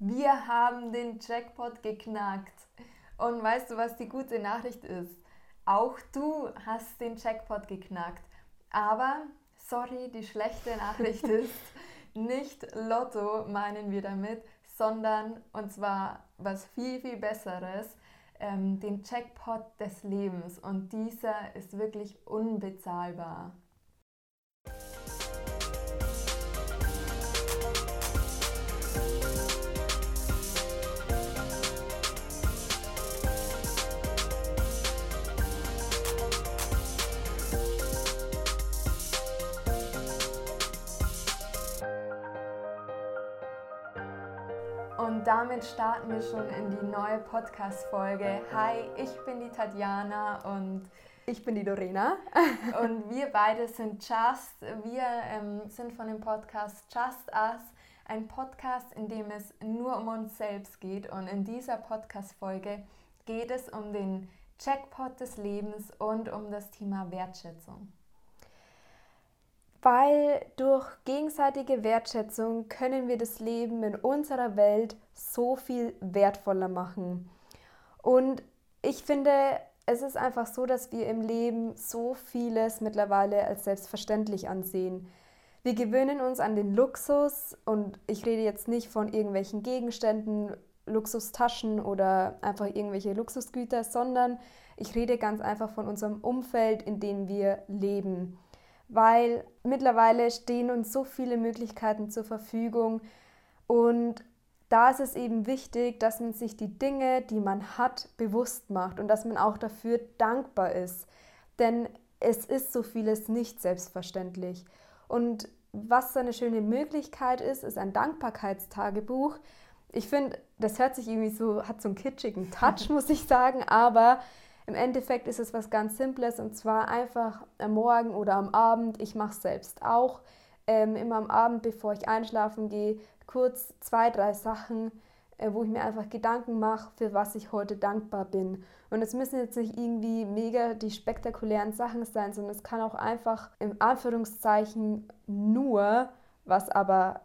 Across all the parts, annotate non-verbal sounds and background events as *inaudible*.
Wir haben den Jackpot geknackt. Und weißt du, was die gute Nachricht ist? Auch du hast den Jackpot geknackt. Aber, sorry, die schlechte Nachricht *laughs* ist, nicht Lotto meinen wir damit, sondern, und zwar was viel, viel Besseres, ähm, den Jackpot des Lebens. Und dieser ist wirklich unbezahlbar. Und damit starten wir schon in die neue Podcast-Folge. Hi, ich bin die Tatjana und ich bin die Lorena. *laughs* und wir beide sind Just. Wir ähm, sind von dem Podcast Just Us, ein Podcast, in dem es nur um uns selbst geht. Und in dieser Podcast-Folge geht es um den Jackpot des Lebens und um das Thema Wertschätzung weil durch gegenseitige Wertschätzung können wir das Leben in unserer Welt so viel wertvoller machen. Und ich finde, es ist einfach so, dass wir im Leben so vieles mittlerweile als selbstverständlich ansehen. Wir gewöhnen uns an den Luxus und ich rede jetzt nicht von irgendwelchen Gegenständen, Luxustaschen oder einfach irgendwelche Luxusgüter, sondern ich rede ganz einfach von unserem Umfeld, in dem wir leben weil mittlerweile stehen uns so viele Möglichkeiten zur Verfügung und da ist es eben wichtig, dass man sich die Dinge, die man hat, bewusst macht und dass man auch dafür dankbar ist. Denn es ist so vieles nicht selbstverständlich. Und was so eine schöne Möglichkeit ist, ist ein Dankbarkeitstagebuch. Ich finde, das hört sich irgendwie so, hat so einen kitschigen Touch, *laughs* muss ich sagen, aber im Endeffekt ist es was ganz Simples und zwar einfach am Morgen oder am Abend. Ich mache es selbst auch. Ähm, immer am Abend, bevor ich einschlafen gehe, kurz zwei, drei Sachen, äh, wo ich mir einfach Gedanken mache, für was ich heute dankbar bin. Und es müssen jetzt nicht irgendwie mega die spektakulären Sachen sein, sondern es kann auch einfach im Anführungszeichen nur, was aber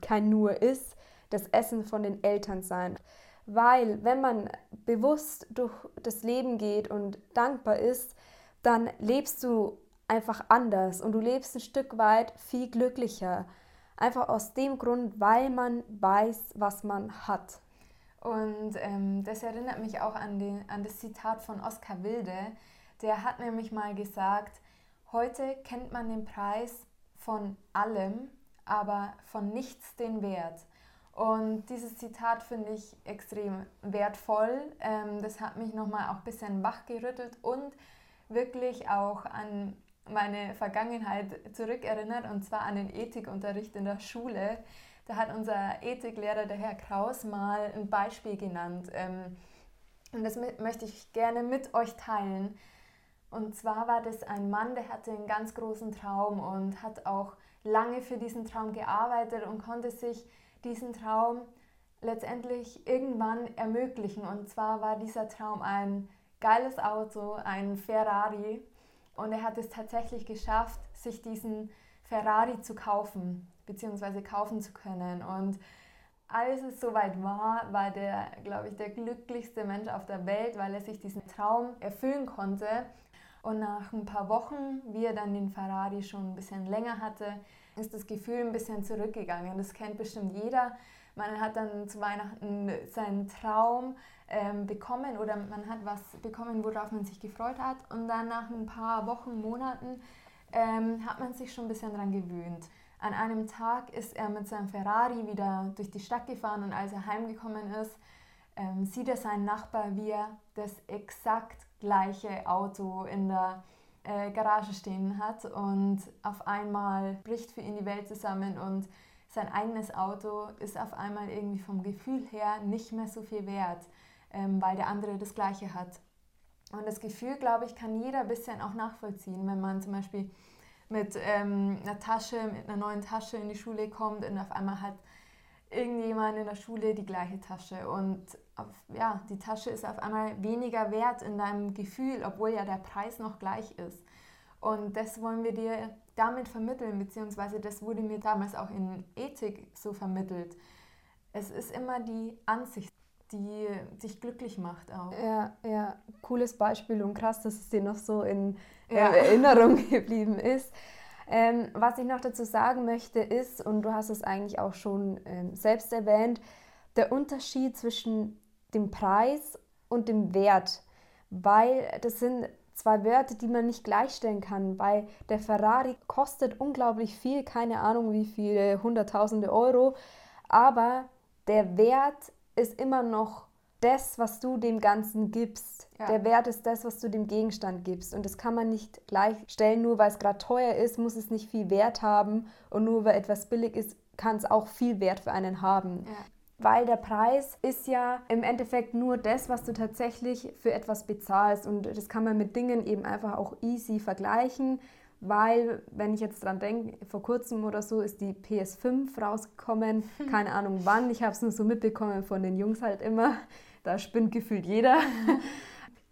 kein nur ist, das Essen von den Eltern sein. Weil wenn man bewusst durch das Leben geht und dankbar ist, dann lebst du einfach anders und du lebst ein Stück weit viel glücklicher. Einfach aus dem Grund, weil man weiß, was man hat. Und ähm, das erinnert mich auch an, den, an das Zitat von Oskar Wilde. Der hat nämlich mal gesagt, heute kennt man den Preis von allem, aber von nichts den Wert. Und dieses Zitat finde ich extrem wertvoll. Ähm, das hat mich nochmal auch ein bisschen wachgerüttelt und wirklich auch an meine Vergangenheit zurückerinnert, und zwar an den Ethikunterricht in der Schule. Da hat unser Ethiklehrer, der Herr Kraus, mal ein Beispiel genannt. Ähm, und das möchte ich gerne mit euch teilen. Und zwar war das ein Mann, der hatte einen ganz großen Traum und hat auch lange für diesen Traum gearbeitet und konnte sich diesen Traum letztendlich irgendwann ermöglichen. Und zwar war dieser Traum ein geiles Auto, ein Ferrari. Und er hat es tatsächlich geschafft, sich diesen Ferrari zu kaufen, beziehungsweise kaufen zu können. Und als es soweit war, war der, glaube ich, der glücklichste Mensch auf der Welt, weil er sich diesen Traum erfüllen konnte. Und nach ein paar Wochen, wie er dann den Ferrari schon ein bisschen länger hatte, ist das Gefühl ein bisschen zurückgegangen. Das kennt bestimmt jeder. Man hat dann zu Weihnachten seinen Traum ähm, bekommen oder man hat was bekommen, worauf man sich gefreut hat. Und dann nach ein paar Wochen, Monaten ähm, hat man sich schon ein bisschen daran gewöhnt. An einem Tag ist er mit seinem Ferrari wieder durch die Stadt gefahren und als er heimgekommen ist, ähm, sieht er seinen Nachbar, wie er das exakt gleiche Auto in der äh, Garage stehen hat und auf einmal bricht für ihn die Welt zusammen und sein eigenes Auto ist auf einmal irgendwie vom Gefühl her nicht mehr so viel wert, ähm, weil der andere das gleiche hat. Und das Gefühl, glaube ich, kann jeder ein bisschen auch nachvollziehen, wenn man zum Beispiel mit ähm, einer Tasche, mit einer neuen Tasche in die Schule kommt und auf einmal hat irgendjemand in der Schule die gleiche Tasche und auf, ja, die Tasche ist auf einmal weniger wert in deinem Gefühl, obwohl ja der Preis noch gleich ist. Und das wollen wir dir damit vermitteln, beziehungsweise das wurde mir damals auch in Ethik so vermittelt. es ist immer die Ansicht, die dich glücklich macht auch. Ja, ja, cooles Beispiel und krass, dass es dir noch so in äh, ja. Erinnerung *laughs* geblieben ist. Ähm, was ich noch dazu sagen möchte ist, und du hast es eigentlich auch schon ähm, selbst erwähnt, der Unterschied zwischen dem Preis und dem Wert, weil das sind zwei Werte, die man nicht gleichstellen kann, weil der Ferrari kostet unglaublich viel, keine Ahnung wie viele hunderttausende Euro, aber der Wert ist immer noch das, was du dem Ganzen gibst. Ja. Der Wert ist das, was du dem Gegenstand gibst. Und das kann man nicht gleichstellen, nur weil es gerade teuer ist, muss es nicht viel Wert haben. Und nur weil etwas billig ist, kann es auch viel Wert für einen haben. Ja. Weil der Preis ist ja im Endeffekt nur das, was du tatsächlich für etwas bezahlst. Und das kann man mit Dingen eben einfach auch easy vergleichen weil, wenn ich jetzt dran denke, vor kurzem oder so ist die PS5 rausgekommen. *laughs* Keine Ahnung wann, ich habe es nur so mitbekommen von den Jungs halt immer. Da spinnt gefühlt jeder. *laughs*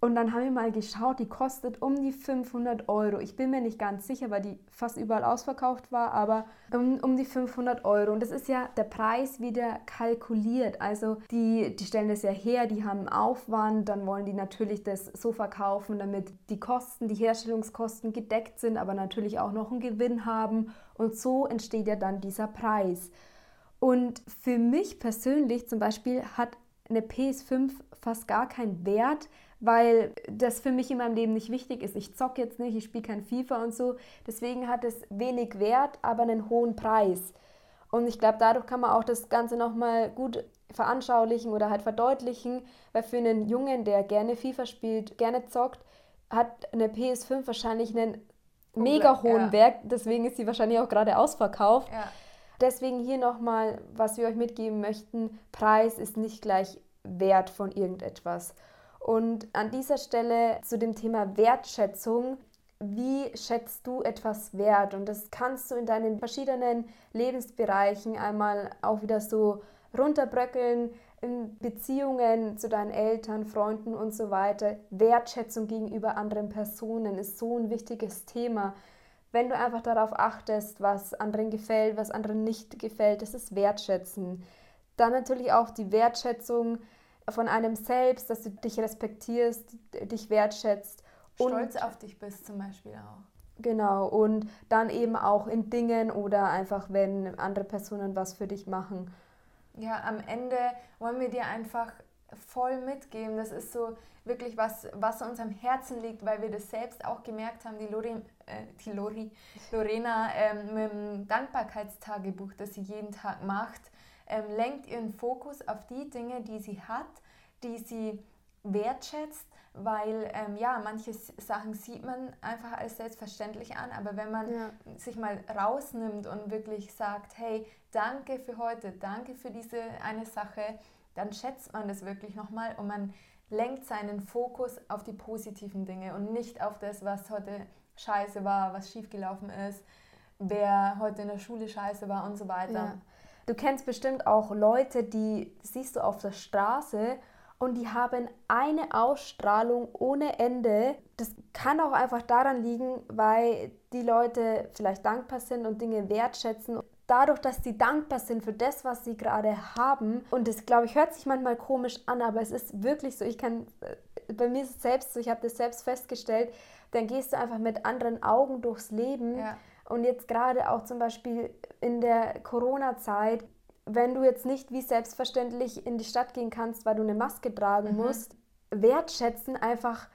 Und dann haben wir mal geschaut, die kostet um die 500 Euro. Ich bin mir nicht ganz sicher, weil die fast überall ausverkauft war, aber um, um die 500 Euro. Und das ist ja der Preis wieder kalkuliert. Also die, die stellen das ja her, die haben Aufwand, dann wollen die natürlich das so verkaufen, damit die Kosten, die Herstellungskosten gedeckt sind, aber natürlich auch noch einen Gewinn haben. Und so entsteht ja dann dieser Preis. Und für mich persönlich zum Beispiel hat eine PS5 fast gar keinen Wert, weil das für mich in meinem Leben nicht wichtig ist. Ich zocke jetzt nicht, ich spiele kein FIFA und so. Deswegen hat es wenig Wert, aber einen hohen Preis. Und ich glaube, dadurch kann man auch das Ganze nochmal gut veranschaulichen oder halt verdeutlichen, weil für einen Jungen, der gerne FIFA spielt, gerne zockt, hat eine PS5 wahrscheinlich einen mega hohen ja. Wert. Deswegen ist sie wahrscheinlich auch gerade ausverkauft. Ja. Deswegen hier nochmal, was wir euch mitgeben möchten, Preis ist nicht gleich Wert von irgendetwas. Und an dieser Stelle zu dem Thema Wertschätzung. Wie schätzt du etwas wert? Und das kannst du in deinen verschiedenen Lebensbereichen einmal auch wieder so runterbröckeln, in Beziehungen zu deinen Eltern, Freunden und so weiter. Wertschätzung gegenüber anderen Personen ist so ein wichtiges Thema. Wenn du einfach darauf achtest, was anderen gefällt, was anderen nicht gefällt, das ist Wertschätzen. Dann natürlich auch die Wertschätzung von einem selbst, dass du dich respektierst, dich wertschätzt. Stolz und, auf dich bist zum Beispiel auch. Genau, und dann eben auch in Dingen oder einfach, wenn andere Personen was für dich machen. Ja, am Ende wollen wir dir einfach voll mitgeben. Das ist so wirklich was, was uns am Herzen liegt, weil wir das selbst auch gemerkt haben. Die, Lori, äh, die Lori, Lorena ähm, mit dem Dankbarkeitstagebuch, das sie jeden Tag macht, ähm, lenkt ihren Fokus auf die Dinge, die sie hat, die sie wertschätzt, weil ähm, ja, manche Sachen sieht man einfach als selbstverständlich an, aber wenn man ja. sich mal rausnimmt und wirklich sagt, hey, danke für heute, danke für diese eine Sache, dann schätzt man das wirklich nochmal und man lenkt seinen Fokus auf die positiven Dinge und nicht auf das, was heute scheiße war, was schiefgelaufen ist, wer heute in der Schule scheiße war und so weiter. Ja. Du kennst bestimmt auch Leute, die siehst du auf der Straße und die haben eine Ausstrahlung ohne Ende. Das kann auch einfach daran liegen, weil die Leute vielleicht dankbar sind und Dinge wertschätzen. Dadurch, dass sie dankbar sind für das, was sie gerade haben. Und das, glaube ich, hört sich manchmal komisch an, aber es ist wirklich so. Ich kann, äh, bei mir ist es selbst so, ich habe das selbst festgestellt. Dann gehst du einfach mit anderen Augen durchs Leben. Ja und jetzt gerade auch zum Beispiel in der Corona-Zeit, wenn du jetzt nicht wie selbstverständlich in die Stadt gehen kannst, weil du eine Maske tragen mhm. musst, wertschätzen einfach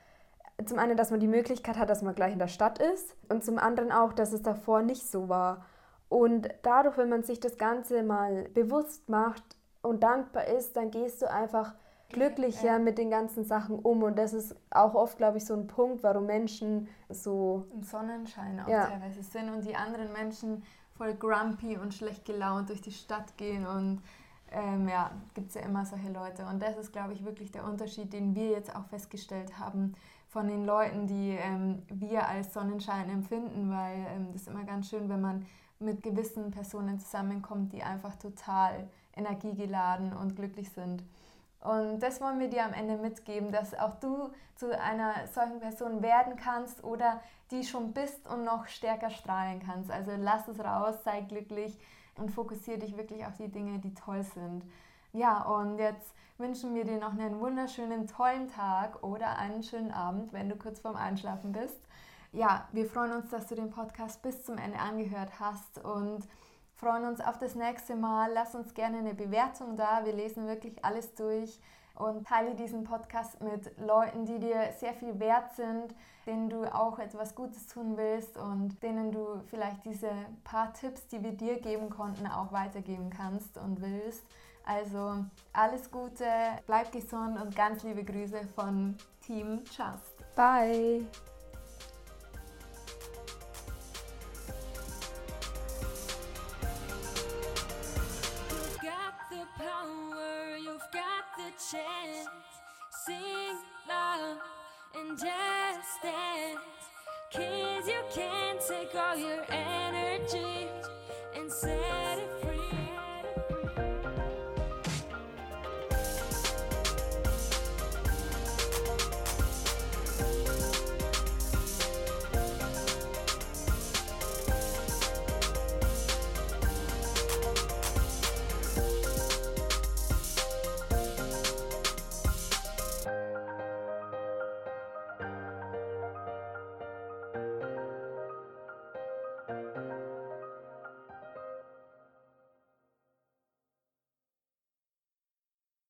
zum einen, dass man die Möglichkeit hat, dass man gleich in der Stadt ist und zum anderen auch, dass es davor nicht so war. Und dadurch, wenn man sich das Ganze mal bewusst macht und dankbar ist, dann gehst du einfach glücklicher ja. mit den ganzen Sachen um. Und das ist auch oft, glaube ich, so ein Punkt, warum Menschen so. Im Sonnenschein auch ja. teilweise sind und die anderen Menschen voll grumpy und schlecht gelaunt durch die Stadt gehen. Und ähm, ja, gibt es ja immer solche Leute. Und das ist, glaube ich, wirklich der Unterschied, den wir jetzt auch festgestellt haben von den Leuten, die ähm, wir als Sonnenschein empfinden, weil ähm, das ist immer ganz schön, wenn man mit gewissen Personen zusammenkommt, die einfach total energiegeladen und glücklich sind. Und das wollen wir dir am Ende mitgeben, dass auch du zu einer solchen Person werden kannst oder die schon bist und noch stärker strahlen kannst. Also lass es raus, sei glücklich und fokussiere dich wirklich auf die Dinge, die toll sind. Ja, und jetzt wünschen wir dir noch einen wunderschönen, tollen Tag oder einen schönen Abend, wenn du kurz vorm Einschlafen bist. Ja, wir freuen uns, dass du den Podcast bis zum Ende angehört hast und freuen uns auf das nächste Mal. Lass uns gerne eine Bewertung da. Wir lesen wirklich alles durch und teile diesen Podcast mit Leuten, die dir sehr viel wert sind, denen du auch etwas Gutes tun willst und denen du vielleicht diese paar Tipps, die wir dir geben konnten, auch weitergeben kannst und willst. Also alles Gute, bleib gesund und ganz liebe Grüße von Team Just. Bye. Chance. Sing loud and just dance. Cause you can take all your energy and set it